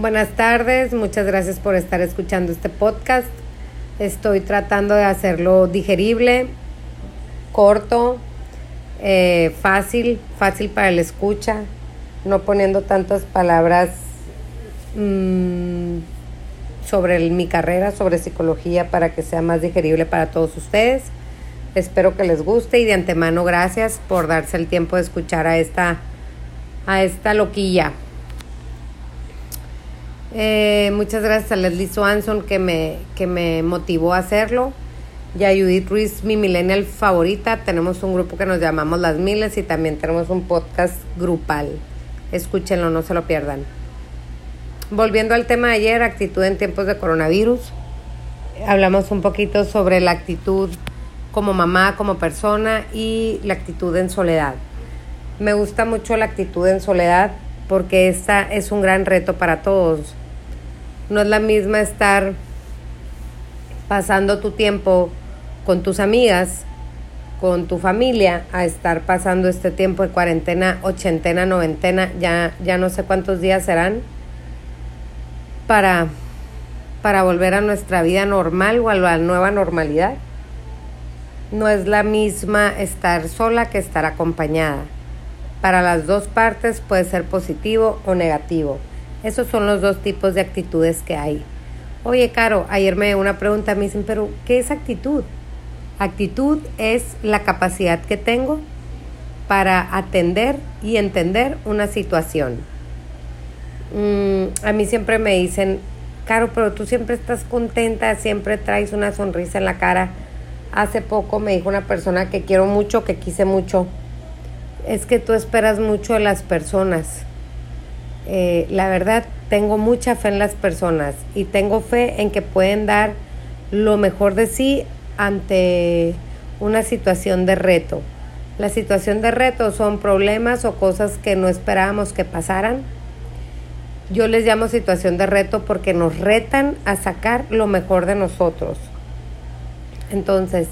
Buenas tardes, muchas gracias por estar escuchando este podcast. Estoy tratando de hacerlo digerible, corto, eh, fácil, fácil para el escucha, no poniendo tantas palabras mmm, sobre mi carrera, sobre psicología, para que sea más digerible para todos ustedes. Espero que les guste y de antemano gracias por darse el tiempo de escuchar a esta, a esta loquilla. Eh, muchas gracias a Leslie Swanson que me, que me motivó a hacerlo. Y a Judith Ruiz, mi millennial favorita. Tenemos un grupo que nos llamamos Las Miles y también tenemos un podcast grupal. Escúchenlo, no se lo pierdan. Volviendo al tema de ayer, actitud en tiempos de coronavirus. Hablamos un poquito sobre la actitud como mamá, como persona y la actitud en soledad. Me gusta mucho la actitud en soledad porque esta es un gran reto para todos. No es la misma estar pasando tu tiempo con tus amigas, con tu familia, a estar pasando este tiempo de cuarentena, ochentena, noventena, ya, ya no sé cuántos días serán, para, para volver a nuestra vida normal o a la nueva normalidad no es la misma estar sola que estar acompañada. Para las dos partes puede ser positivo o negativo. Esos son los dos tipos de actitudes que hay. Oye, Caro, ayer me una pregunta, me dicen, pero ¿qué es actitud? Actitud es la capacidad que tengo para atender y entender una situación. Mm, a mí siempre me dicen, Caro, pero tú siempre estás contenta, siempre traes una sonrisa en la cara Hace poco me dijo una persona que quiero mucho, que quise mucho. Es que tú esperas mucho de las personas. Eh, la verdad, tengo mucha fe en las personas y tengo fe en que pueden dar lo mejor de sí ante una situación de reto. La situación de reto son problemas o cosas que no esperábamos que pasaran. Yo les llamo situación de reto porque nos retan a sacar lo mejor de nosotros. Entonces,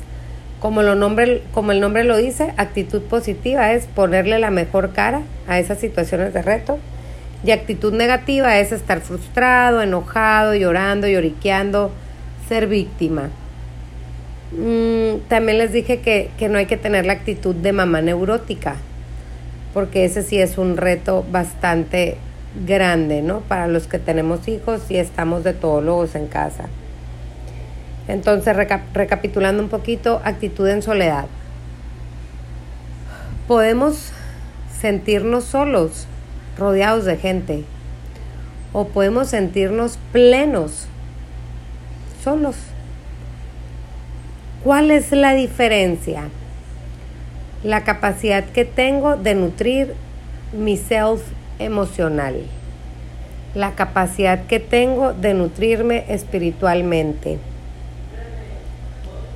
como, lo nombre, como el nombre lo dice, actitud positiva es ponerle la mejor cara a esas situaciones de reto. Y actitud negativa es estar frustrado, enojado, llorando, lloriqueando, ser víctima. Mm, también les dije que, que no hay que tener la actitud de mamá neurótica, porque ese sí es un reto bastante grande, ¿no? Para los que tenemos hijos y estamos de todólogos en casa. Entonces, recapitulando un poquito, actitud en soledad. Podemos sentirnos solos, rodeados de gente, o podemos sentirnos plenos, solos. ¿Cuál es la diferencia? La capacidad que tengo de nutrir mi self emocional. La capacidad que tengo de nutrirme espiritualmente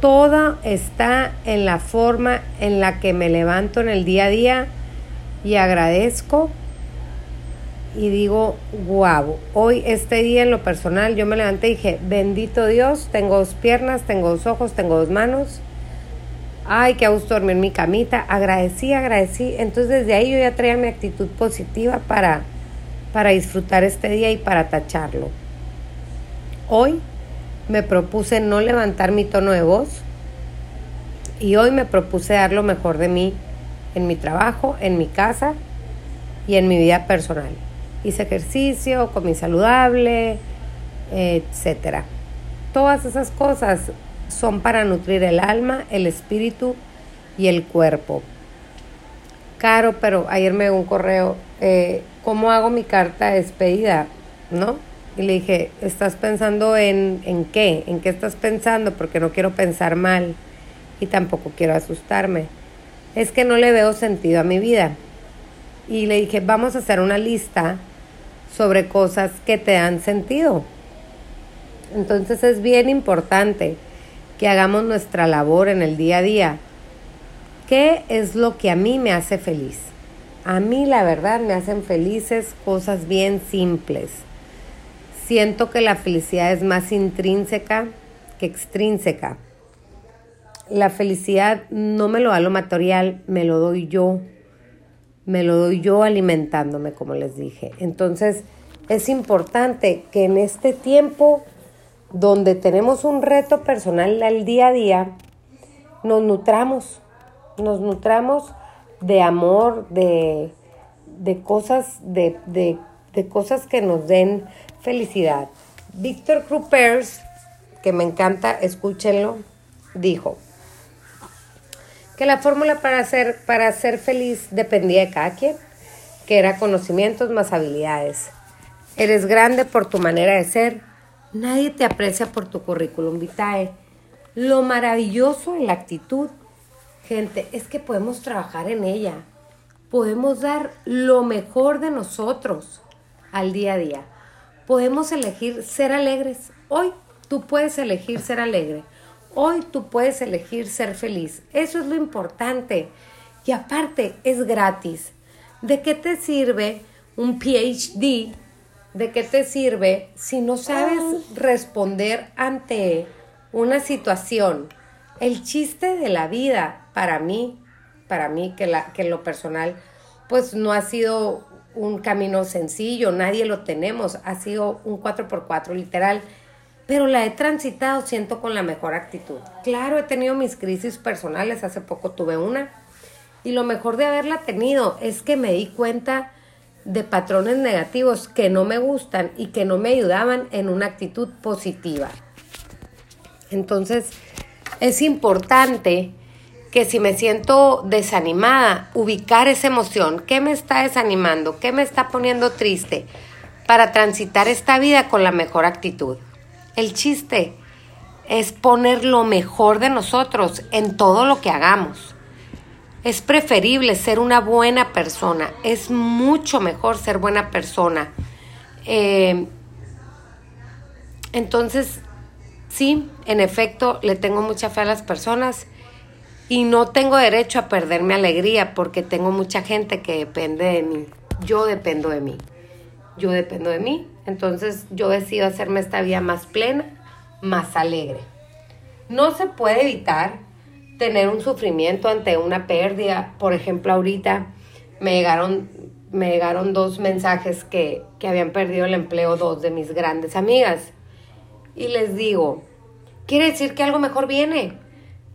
todo está en la forma en la que me levanto en el día a día y agradezco y digo, guau, hoy este día en lo personal yo me levanté y dije, bendito Dios, tengo dos piernas, tengo dos ojos, tengo dos manos. Ay, qué gusto dormir en mi camita. Agradecí, agradecí. Entonces desde ahí yo ya traía mi actitud positiva para, para disfrutar este día y para tacharlo. Hoy me propuse no levantar mi tono de voz y hoy me propuse dar lo mejor de mí en mi trabajo, en mi casa y en mi vida personal. Hice ejercicio, comí saludable, etcétera. Todas esas cosas son para nutrir el alma, el espíritu y el cuerpo. Caro, pero ayer me dio un correo, eh, ¿cómo hago mi carta de despedida? ¿No? Y le dije, ¿estás pensando en, en qué? ¿En qué estás pensando? Porque no quiero pensar mal y tampoco quiero asustarme. Es que no le veo sentido a mi vida. Y le dije, vamos a hacer una lista sobre cosas que te dan sentido. Entonces es bien importante que hagamos nuestra labor en el día a día. ¿Qué es lo que a mí me hace feliz? A mí la verdad me hacen felices cosas bien simples Siento que la felicidad es más intrínseca que extrínseca. La felicidad no me lo da lo material, me lo doy yo. Me lo doy yo alimentándome, como les dije. Entonces, es importante que en este tiempo donde tenemos un reto personal al día a día, nos nutramos, nos nutramos de amor, de, cosas, de, de, cosas que nos den felicidad. Víctor Krupers, que me encanta, escúchenlo, dijo que la fórmula para ser, para ser feliz dependía de cada quien, que era conocimientos más habilidades. Eres grande por tu manera de ser, nadie te aprecia por tu currículum vitae. Lo maravilloso en la actitud, gente, es que podemos trabajar en ella. Podemos dar lo mejor de nosotros al día a día. Podemos elegir ser alegres. Hoy tú puedes elegir ser alegre. Hoy tú puedes elegir ser feliz. Eso es lo importante. Y aparte, es gratis. ¿De qué te sirve un PhD? ¿De qué te sirve si no sabes responder ante una situación. El chiste de la vida, para mí, para mí, que, la, que en lo personal, pues no ha sido un camino sencillo, nadie lo tenemos, ha sido un 4x4 literal, pero la he transitado, siento, con la mejor actitud. Claro, he tenido mis crisis personales, hace poco tuve una, y lo mejor de haberla tenido es que me di cuenta de patrones negativos que no me gustan y que no me ayudaban en una actitud positiva. Entonces, es importante que si me siento desanimada, ubicar esa emoción, qué me está desanimando, qué me está poniendo triste, para transitar esta vida con la mejor actitud. El chiste es poner lo mejor de nosotros en todo lo que hagamos. Es preferible ser una buena persona, es mucho mejor ser buena persona. Eh, entonces, Sí, en efecto, le tengo mucha fe a las personas y no tengo derecho a perder mi alegría porque tengo mucha gente que depende de mí. Yo dependo de mí. Yo dependo de mí. Entonces yo decido hacerme esta vida más plena, más alegre. No se puede evitar tener un sufrimiento ante una pérdida. Por ejemplo, ahorita me llegaron, me llegaron dos mensajes que, que habían perdido el empleo dos de mis grandes amigas y les digo, quiere decir que algo mejor viene.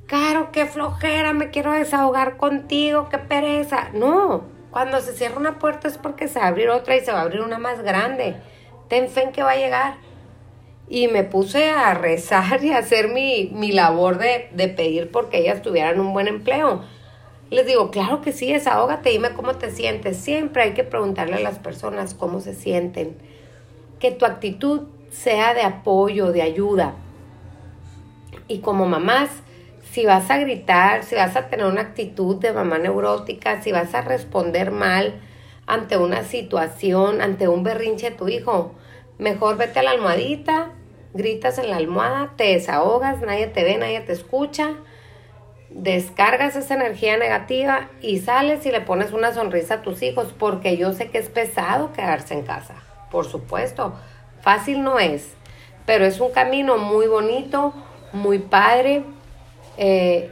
Caro, qué flojera, me quiero desahogar contigo, qué pereza. No, cuando se cierra una puerta es porque se va a abrir otra y se va a abrir una más grande. Ten fe en que va a llegar. Y me puse a rezar y a hacer mi, mi labor de, de pedir porque ellas tuvieran un buen empleo. Les digo, claro que sí, desahógate, dime cómo te sientes. Siempre hay que preguntarle a las personas cómo se sienten. Que tu actitud sea de apoyo, de ayuda. Y como mamás, si vas a gritar, si vas a tener una actitud de mamá neurótica, si vas a responder mal ante una situación, ante un berrinche de tu hijo, mejor vete a la almohadita, gritas en la almohada, te desahogas, nadie te ve, nadie te escucha, descargas esa energía negativa y sales y le pones una sonrisa a tus hijos, porque yo sé que es pesado quedarse en casa, por supuesto Fácil no es, pero es un camino muy bonito, muy padre. Eh,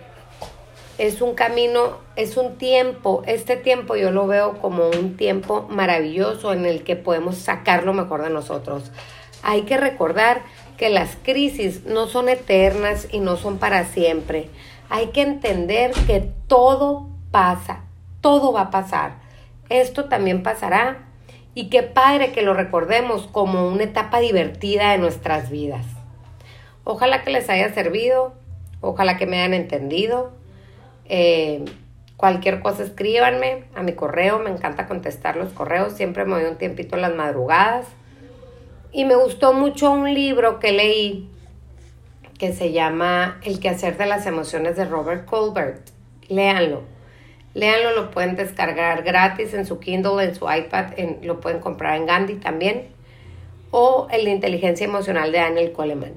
es un camino, es un tiempo, este tiempo yo lo veo como un tiempo maravilloso en el que podemos sacar lo mejor de nosotros. Hay que recordar que las crisis no son eternas y no son para siempre. Hay que entender que todo pasa, todo va a pasar. Esto también pasará y qué padre que lo recordemos como una etapa divertida de nuestras vidas. Ojalá que les haya servido, ojalá que me hayan entendido. Eh, cualquier cosa escríbanme a mi correo, me encanta contestar los correos, siempre me doy un tiempito en las madrugadas. Y me gustó mucho un libro que leí que se llama El quehacer de las emociones de Robert Colbert. Léanlo Léanlo, lo pueden descargar gratis en su Kindle, en su iPad, lo pueden comprar en Gandhi también. O el de inteligencia emocional de Daniel Coleman.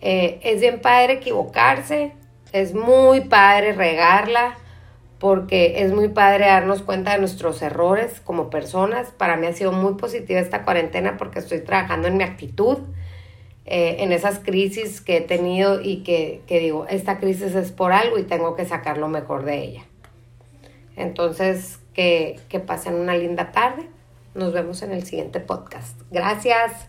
Eh, es bien padre equivocarse, es muy padre regarla, porque es muy padre darnos cuenta de nuestros errores como personas. Para mí ha sido muy positiva esta cuarentena porque estoy trabajando en mi actitud, eh, en esas crisis que he tenido y que, que digo, esta crisis es por algo y tengo que sacar lo mejor de ella. Entonces, que, que pasen una linda tarde Nos vemos en el siguiente podcast. Gracias.